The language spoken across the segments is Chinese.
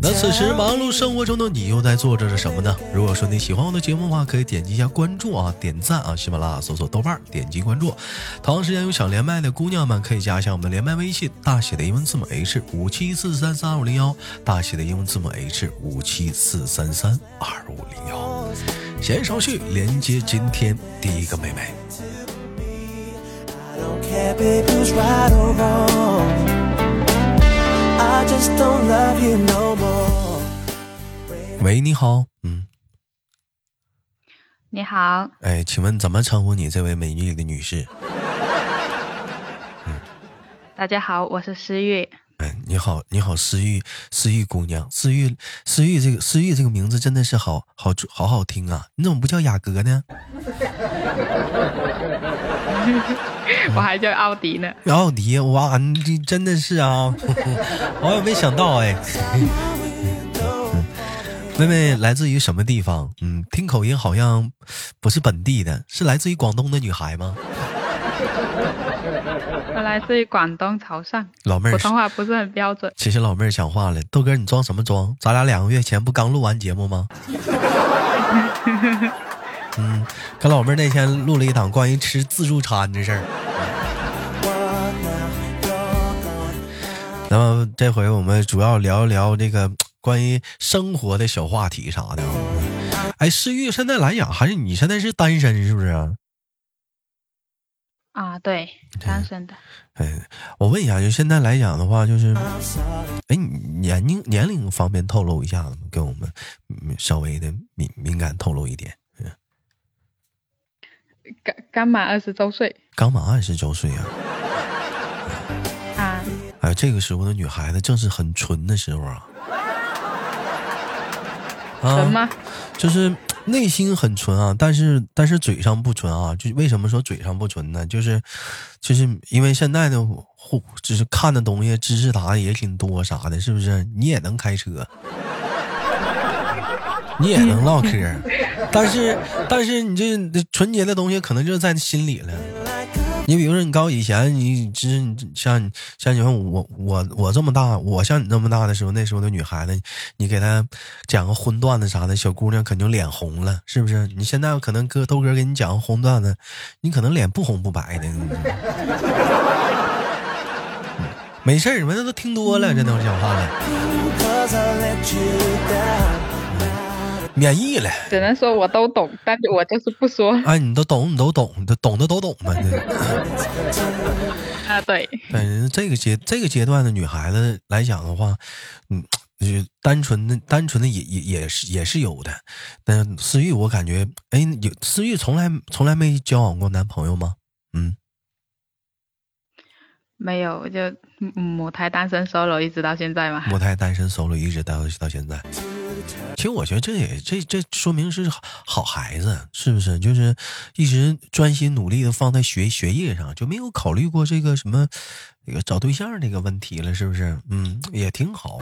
那此时忙碌生活中的你又在做着什么呢？如果说你喜欢我的节目的话，可以点击一下关注啊，点赞啊，喜马拉雅搜索豆瓣儿，点击关注。同样时间有想连麦的姑娘们，可以加一下我们的连麦微信，大写的英文字母 H 五七四三三二五零幺，大写的英文字母 H 五七四三三二五零幺。闲言少叙，连接今天第一个妹妹。喂，你好，嗯，你好，哎，请问怎么称呼你这位美丽的女士？嗯 大家好，我是思玉。哎，你好，你好，思玉，思玉姑娘，思玉，思玉这个思玉这个名字真的是好好好好听啊！你怎么不叫雅阁呢？我还叫奥迪呢。奥迪，哇，你真的是啊！我也没想到哎。妹妹来自于什么地方？嗯，听口音好像不是本地的，是来自于广东的女孩吗？我来自于广东潮汕，老妹儿普通话不是很标准。其实老妹儿讲话了，豆哥你装什么装？咱俩两个月前不刚录完节目吗？嗯，跟老妹儿那天录了一档关于吃自助餐的事儿。那么这回我们主要聊一聊这个关于生活的小话题啥的啊。哎，诗玉现在来讲还是你现在是单身是不是啊？啊，对，单身的。哎，我问一下，就现在来讲的话，就是，哎，年龄年龄方便透露一下子吗？给我们稍微的敏敏感透露一点。刚刚满二十周岁。刚满二十周岁啊。啊。哎，这个时候的女孩子正是很纯的时候啊。纯吗？就是内心很纯啊，但是但是嘴上不纯啊。就为什么说嘴上不纯呢？就是就是因为现在的互就是看的东西知识答的也挺多啥的，是不是？你也能开车，你也能唠嗑，但是但是你这纯洁的东西可能就在心里了。你比如说，你高以前，你知像像你说我我我这么大，我像你这么大的时候，那时候的女孩子，你给她讲个荤段子啥的，小姑娘肯定脸红了，是不是？你现在可能哥豆哥给你讲个荤段子，你可能脸不红不白的。没事儿，你们那都听多了，这都是讲话了。免疫了，只能说我都懂，但是我就是不说。哎，你都懂，你都懂，你都懂的都懂嘛。啊，对。嗯，这个阶这个阶段的女孩子来讲的话，嗯，就单纯的单纯的也也也是也是有的。但思玉，我感觉，哎，有思玉从来从来没交往过男朋友吗？嗯，没有，就母胎单身 solo 一直到现在嘛。母胎单身 solo 一直到到现在。其实我觉得这也这这说明是好孩子，是不是？就是一直专心努力的放在学学业上，就没有考虑过这个什么那个找对象这个问题了，是不是？嗯，也挺好。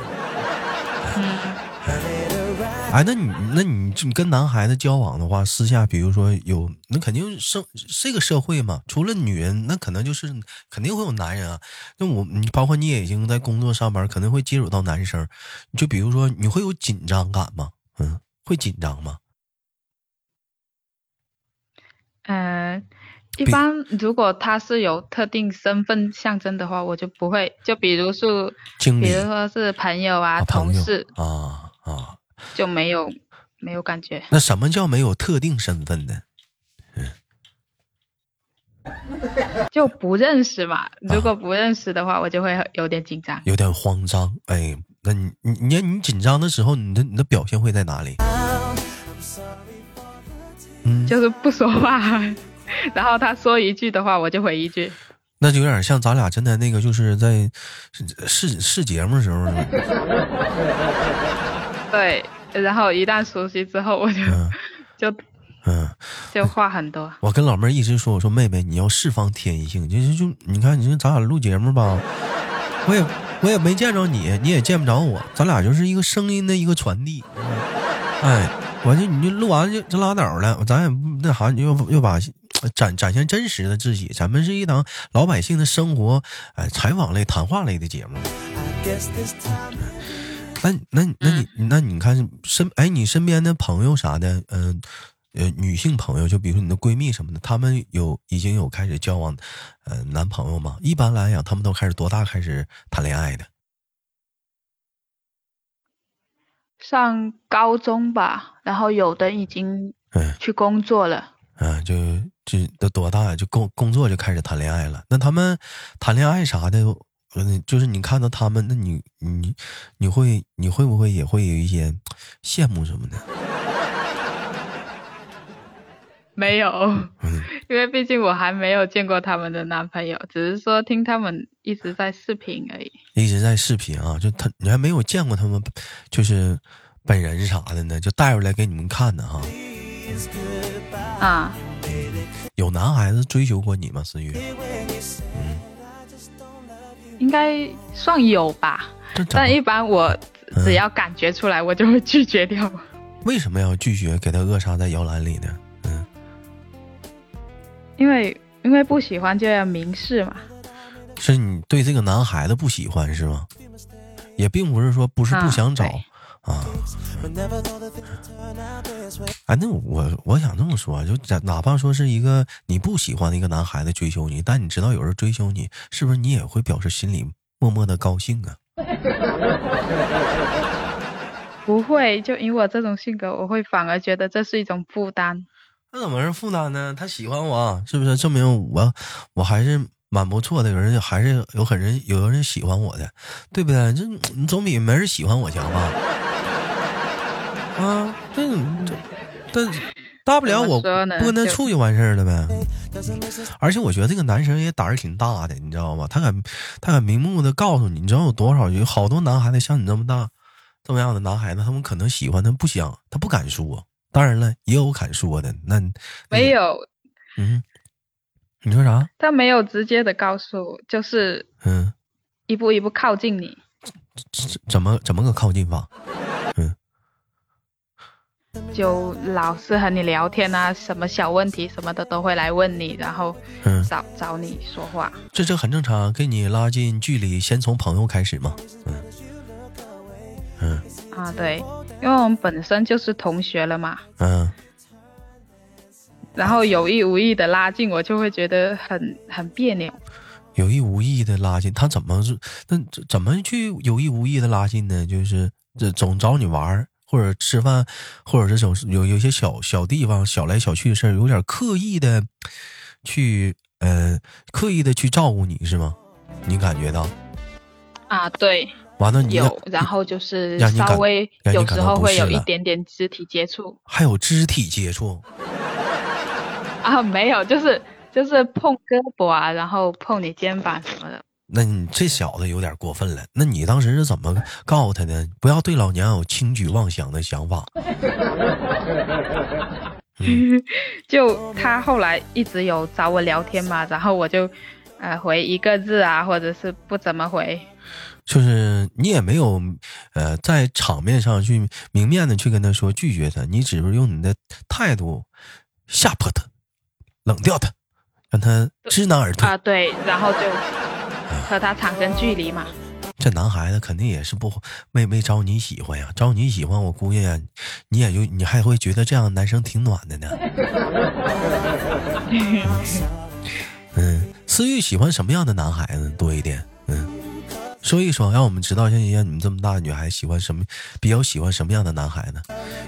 哎，那你那你你跟男孩子交往的话，私下比如说有，那肯定社这个社会嘛，除了女人，那可能就是肯定会有男人啊。那我你包括你也已经在工作上班，可能会接触到男生，就比如说你会有紧张感吗？嗯，会紧张吗？嗯，一般如果他是有特定身份象征的话，我就不会。就比如说，比如说是朋友啊、同事啊啊。就没有没有感觉。那什么叫没有特定身份呢？嗯，就不认识嘛。如果不认识的话，我就会有点紧张，有点慌张。哎，那你你你你紧张的时候，你的你的表现会在哪里？嗯，就是不说话，然后他说一句的话，我就回一句。那就有点像咱俩真的那个，就是在试试节目的时候。对，然后一旦熟悉之后，我就 就嗯，就话很多。我跟老妹儿一直说，我说妹妹，你要释放天性，就是就你看，你说咱俩录节目吧，我也我也没见着你，你也见不着我，咱俩就是一个声音的一个传递。哎，我就你就录完就就拉倒了，咱也那啥，又又把展展现真实的自己。咱们是一档老百姓的生活，哎，采访类、谈话类的节目。那那那你那你看身哎，你身边的朋友啥的，嗯呃，女性朋友，就比如说你的闺蜜什么的，她们有已经有开始交往，呃，男朋友吗？一般来讲，他们都开始多大开始谈恋爱的？上高中吧，然后有的已经去工作了。嗯，就就都多大就工工作就开始谈恋爱了？那他们谈恋爱啥的？嗯，就是你看到他们，那你你你会你会不会也会有一些羡慕什么的？没有，因为毕竟我还没有见过他们的男朋友，只是说听他们一直在视频而已。一直在视频啊，就他你还没有见过他们，就是本人啥的呢？就带出来给你们看的哈。啊，有男孩子追求过你吗？思雨？应该算有吧，但一般我只要感觉出来，我就会拒绝掉。为什么要拒绝？给他扼杀在摇篮里呢？嗯，因为因为不喜欢就要明示嘛。是你对这个男孩子不喜欢是吗？也并不是说不是不想找啊。哎，那我我想这么说，就哪怕说是一个你不喜欢的一个男孩子追求你，但你知道有人追求你，是不是你也会表示心里默默的高兴啊？不会，就以我这种性格，我会反而觉得这是一种负担。那怎么是负担呢？他喜欢我，是不是证明我我还是蛮不错的？有人还是有很人有人喜欢我的，对不对？这你总比没人喜欢我强吧？啊，这这，但大不了我不跟他处就完事儿了呗。而且我觉得这个男生也胆儿挺大的，你知道吗？他敢他敢明目的告诉你，你知道有多少有好多男孩子像你这么大这么样的男孩子，他们可能喜欢他不想，他不敢说。当然了，也有敢说的。那没有，嗯，你说啥？他没有直接的告诉，就是嗯，一步一步靠近你。怎么怎么个靠近法？就老是和你聊天啊，什么小问题什么的都会来问你，然后找找你说话。这这很正常，跟你拉近距离，先从朋友开始嘛。嗯嗯啊，对，因为我们本身就是同学了嘛。嗯。然后有意无意的拉近，我就会觉得很很别扭。有意无意的拉近，他怎么是那怎么去有意无意的拉近呢？就是这总找你玩儿。或者吃饭，或者这种有有些小小地方小来小去的事儿，有点刻意的去呃刻意的去照顾你是吗？你感觉到？啊，对。完了，你有，然后就是稍微有时候会有一点点肢体接触，还有肢体接触？啊，没有，就是就是碰胳膊啊，然后碰你肩膀什么的。那你这小子有点过分了。那你当时是怎么告诉他的？不要对老娘有轻举妄想的想法。就他后来一直有找我聊天嘛，然后我就呃回一个字啊，或者是不怎么回。就是你也没有呃在场面上去明面的去跟他说拒绝他，你只是用你的态度吓破他，冷掉他，让他知难而退啊。对，然后就。和他产生距离嘛？这男孩子肯定也是不没没招你喜欢呀，招你喜欢，我估计你也就你还会觉得这样的男生挺暖的呢。嗯，思玉喜欢什么样的男孩子多一点？嗯。说一说，让我们知道，像像你们这么大的女孩喜欢什么，比较喜欢什么样的男孩呢？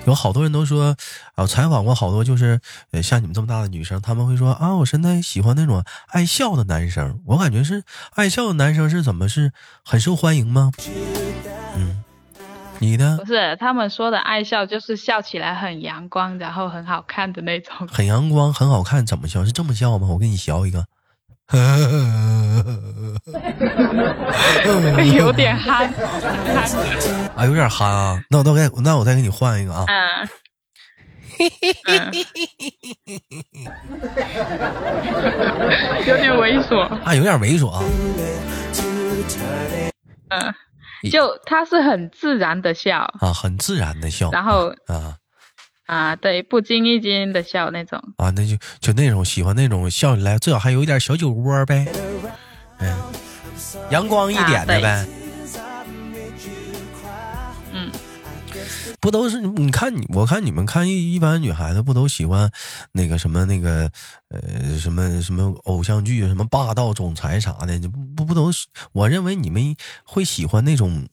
有好多人都说，啊，采访过好多，就是呃，像你们这么大的女生，他们会说啊，我现在喜欢那种爱笑的男生。我感觉是爱笑的男生是怎么是很受欢迎吗？嗯，你呢？不是，他们说的爱笑就是笑起来很阳光，然后很好看的那种。很阳光，很好看，怎么笑？是这么笑吗？我给你学一个。有点憨，啊，有点憨啊！那我再给，那我再给你换一个啊。嗯。有点猥琐。啊，有点猥琐啊。嗯，就他是很自然的笑啊，很自然的笑，然后啊啊，对，不经意间的笑那种。啊，那就就那种喜欢那种笑起来最好还有一点小酒窝呗，嗯，阳光一点的呗。不都是你看你我看你们看一一般女孩子不都喜欢那个什么那个呃什么什么偶像剧什么霸道总裁啥的不不不都是我认为你们会喜欢那种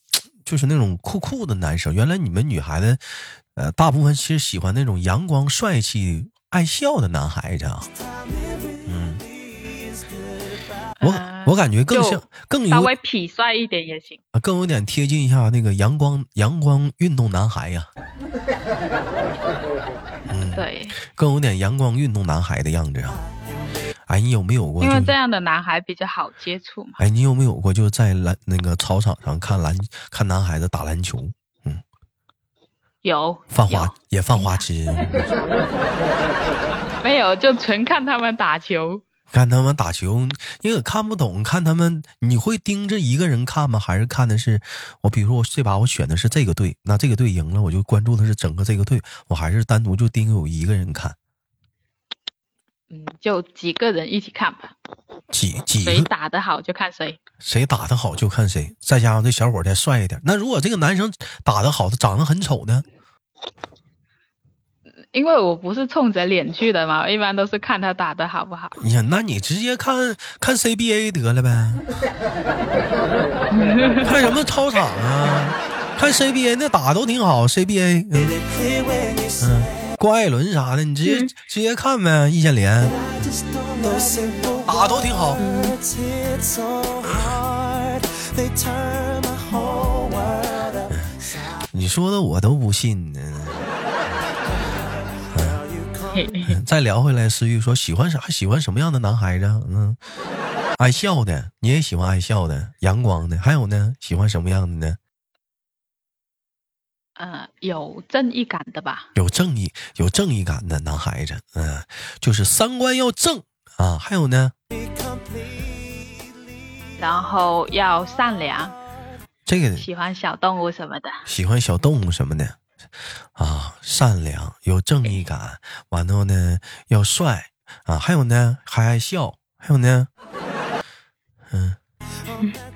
就是那种酷酷的男生。原来你们女孩子呃大部分其实喜欢那种阳光帅气爱笑的男孩子啊。嗯我我感觉更像更稍微痞帅一点也行啊，更有点贴近一下那个阳光阳光运动男孩呀。嗯，对，更有点阳光运动男孩的样子啊。哎，你有没有过？因为这样的男孩比较好接触嘛。哎，你有没有过就在篮那个操场上看篮看男孩子打篮球？嗯，有。犯花也犯花痴？没有，就纯看他们打球。看他们打球，你可看不懂。看他们，你会盯着一个人看吗？还是看的是我？比如说我这把我选的是这个队，那这个队赢了，我就关注的是整个这个队。我还是单独就盯有一个人看。嗯，就几个人一起看吧。几几谁打得好就看谁，谁打得好就看谁。再加上这小伙再帅一点，那如果这个男生打得好，他长得很丑呢？因为我不是冲着脸去的嘛，一般都是看他打的好不好。呀，那你直接看看 CBA 得了呗，看什么操场啊？看 CBA 那打都挺好，CBA，嗯，郭艾伦啥的，你直接直接看呗，易建联啊都挺好。你说的我都不信呢。再聊回来，思玉说喜欢啥？喜欢什么样的男孩子？嗯，爱笑的，你也喜欢爱笑的，阳光的。还有呢，喜欢什么样的呢？呃，有正义感的吧？有正义、有正义感的男孩子，嗯，就是三观要正啊。还有呢？然后要善良。这个喜欢小动物什么的。喜欢小动物什么的。啊，善良有正义感，完了呢要帅啊，还有呢还爱笑，还有呢，嗯，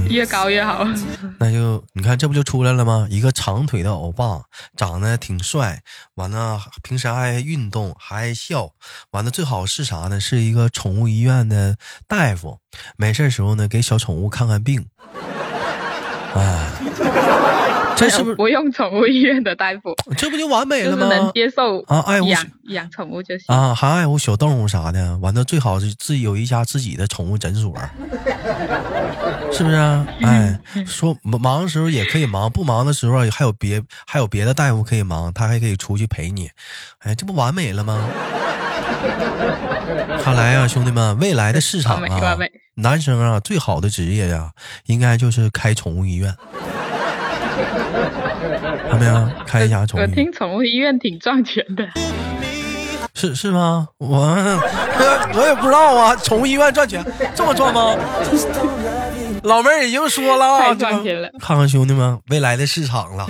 越高越好。那就你看这不就出来了吗？一个长腿的欧巴，长得挺帅，完了平时爱运动，还爱笑，完了最好是啥呢？是一个宠物医院的大夫，没事时候呢给小宠物看看病，哎。这是不是不用宠物医院的大夫？这不就完美了吗？能接受啊，爱护养养宠物就行啊，还爱护小动物啥的。完了，最好是自己有一家自己的宠物诊所，是不是？哎，说忙的时候也可以忙，不忙的时候还有别还有别的大夫可以忙，他还可以出去陪你。哎，这不完美了吗？看来啊，兄弟们，未来的市场啊，男生啊，最好的职业呀，应该就是开宠物医院。怎么样？开一下宠物？我听宠物医院挺赚钱的，是是吗？我 我也不知道啊。宠物医院赚钱这么赚吗？老妹儿已经说了啊，赚钱了。看看兄弟们未来的市场了。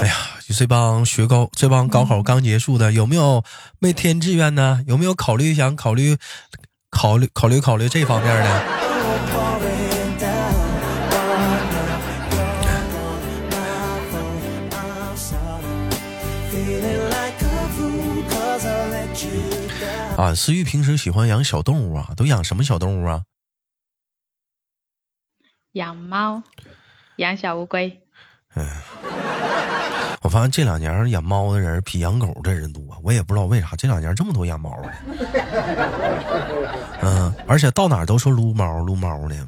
哎呀，这帮学高，这帮高考刚结束的，有没有没填志愿呢？有没有考虑想考虑考虑考虑考虑这方面的？啊，思玉平时喜欢养小动物啊，都养什么小动物啊？养猫，养小乌龟。嗯，我发现这两年养猫的人比养狗的人多，我也不知道为啥这两年这么多养猫的。嗯，而且到哪都说撸猫撸猫的。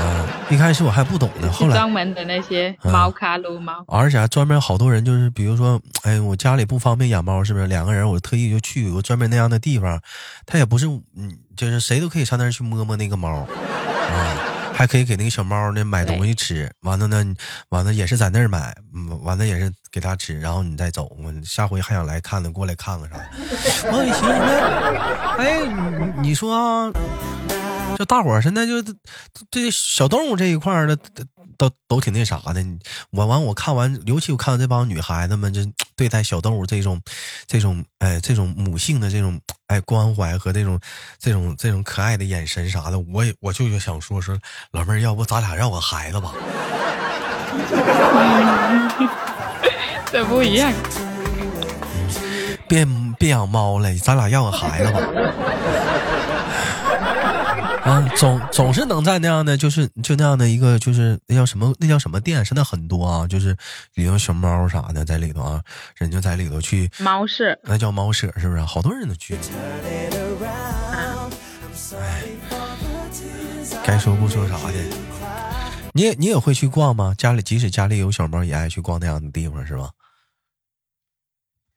嗯，一开始我还不懂呢，后来专门的那些猫咖撸猫，而且还专门好多人就是，比如说，哎，我家里不方便养猫，是不是？两个人我特意就去有个专门那样的地方，他也不是，嗯，就是谁都可以上那儿去摸摸那个猫，啊，还可以给那个小猫呢买东西吃。完了呢，完了也是在那儿买，完了也是给它吃，然后你再走。我下回还想来看呢，过来看看啥的。我寻思，哎，你说，这大伙儿现在就这小动物这一块的。都都挺那啥的，我完我看完，尤其我看到这帮女孩子们，这对待小动物这种，这种哎，这种母性的这种哎关怀和这种这种这种可爱的眼神啥的，我也我就想说说老妹儿，要不咱俩让我孩子吧？这不一样。别别养猫了，咱俩要个孩子吧。啊，总总是能在那样的，就是就那样的一个，就是那叫什么，那叫什么店？现在很多啊，就是里头熊猫啥的在里头啊，人就在里头去猫舍，那叫猫舍是不是？好多人都去。哎，该说不说啥的，你也你也会去逛吗？家里即使家里有小猫，也爱去逛那样的地方是吧？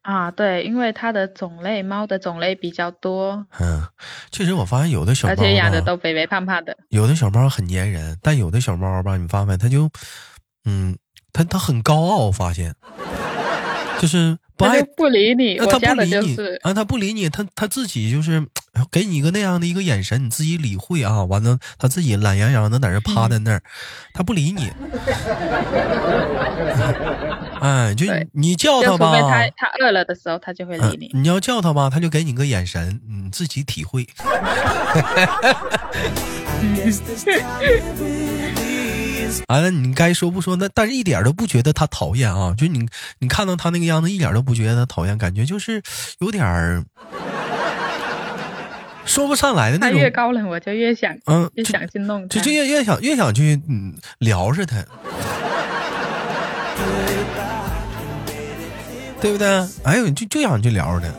啊，对，因为它的种类，猫的种类比较多。嗯，确实，我发现有的小猫，而且养的都肥肥胖胖的。有的小猫很粘人，但有的小猫吧，你发现它就，嗯，它它很高傲，我发现，就是不爱不理你，它不理你啊，它不理你，它它自己就是。给你一个那样的一个眼神，你自己理会啊。完了，他自己懒洋洋的在那趴在那儿，他不理你。哎，就你叫他吧。他他饿了的时候，他就会理你。你要叫他吧，他就给你个眼神，你自己体会。完了，你该说不说那，但是一点都不觉得他讨厌啊。就你你看到他那个样子，一点都不觉得他讨厌，感觉就是有点儿。说不上来的那种。他越高冷，我就越想，嗯，越想去弄就就越越想越想去嗯撩着他，对不对？哎呦，就就想去聊着他。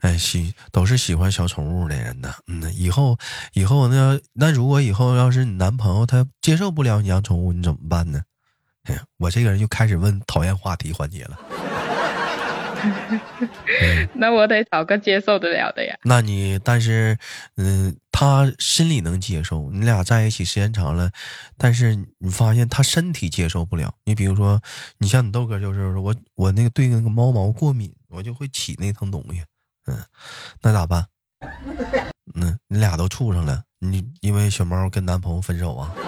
哎，喜都是喜欢小宠物的人呢。嗯，以后以后那那如果以后要是你男朋友他接受不了你养宠物，你怎么办呢？哎呀，我这个人就开始问讨厌话题环节了。那我得找个接受得了的呀。那你，但是，嗯，他心里能接受，你俩在一起时间长了，但是你发现他身体接受不了。你比如说，你像你豆哥就是我，我那个对那个猫毛过敏，我就会起那层东西。嗯，那咋办？嗯，你俩都处上了，你因为小猫跟男朋友分手啊？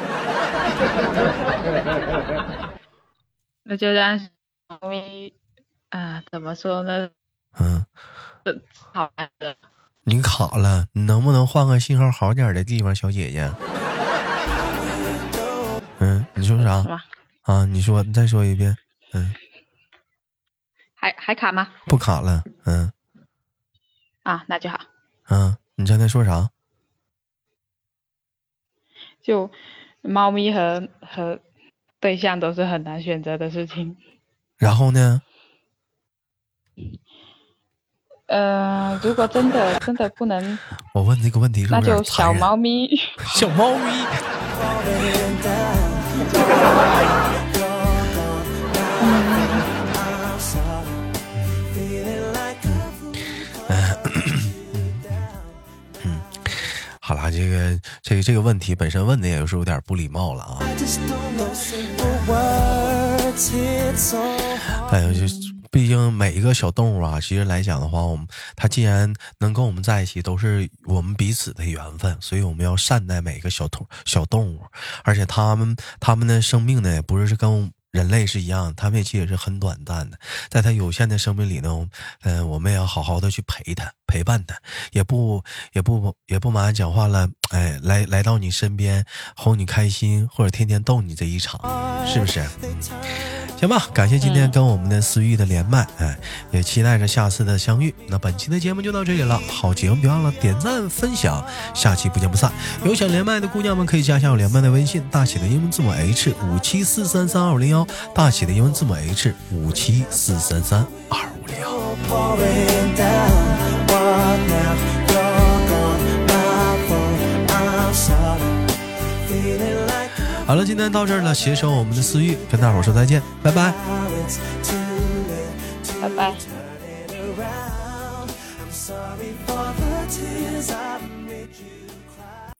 那就让猫咪。啊，怎么说呢？嗯，好的。你卡了，你能不能换个信号好点的地方，小姐姐？嗯，你说啥？啊，你说，你再说一遍。嗯，还还卡吗？不卡了。嗯。啊，那就好。嗯，你刚才说啥？就猫咪和和对象都是很难选择的事情。然后呢？呃，如果真的真的不能，我问这个问题是那就小猫咪，小猫咪。嗯，好啦，这个这个这个问题本身问的也是有点不礼貌了啊。哎呀，就。毕竟每一个小动物啊，其实来讲的话，我们它既然能跟我们在一起，都是我们彼此的缘分，所以我们要善待每一个小动小动物，而且它们它们的生命呢，也不是是跟人类是一样，它们也其实是很短暂的，在它有限的生命里呢，嗯，我们也要好好的去陪它，陪伴它，也不也不也不瞒讲话了，哎，来来到你身边哄你开心，或者天天逗你这一场，是不是？行吧，感谢今天跟我们的思域的连麦，哎，也期待着下次的相遇。那本期的节目就到这里了，好节目别忘了点赞分享，下期不见不散。有想连麦的姑娘们可以加一下我连麦的微信，大写的英文字母 H 五七四三三二五零幺，大写的英文字母 H 五七四三三二五零幺。好了，今天到这儿了，携手我们的思域，跟大伙儿说再见，拜拜，拜拜。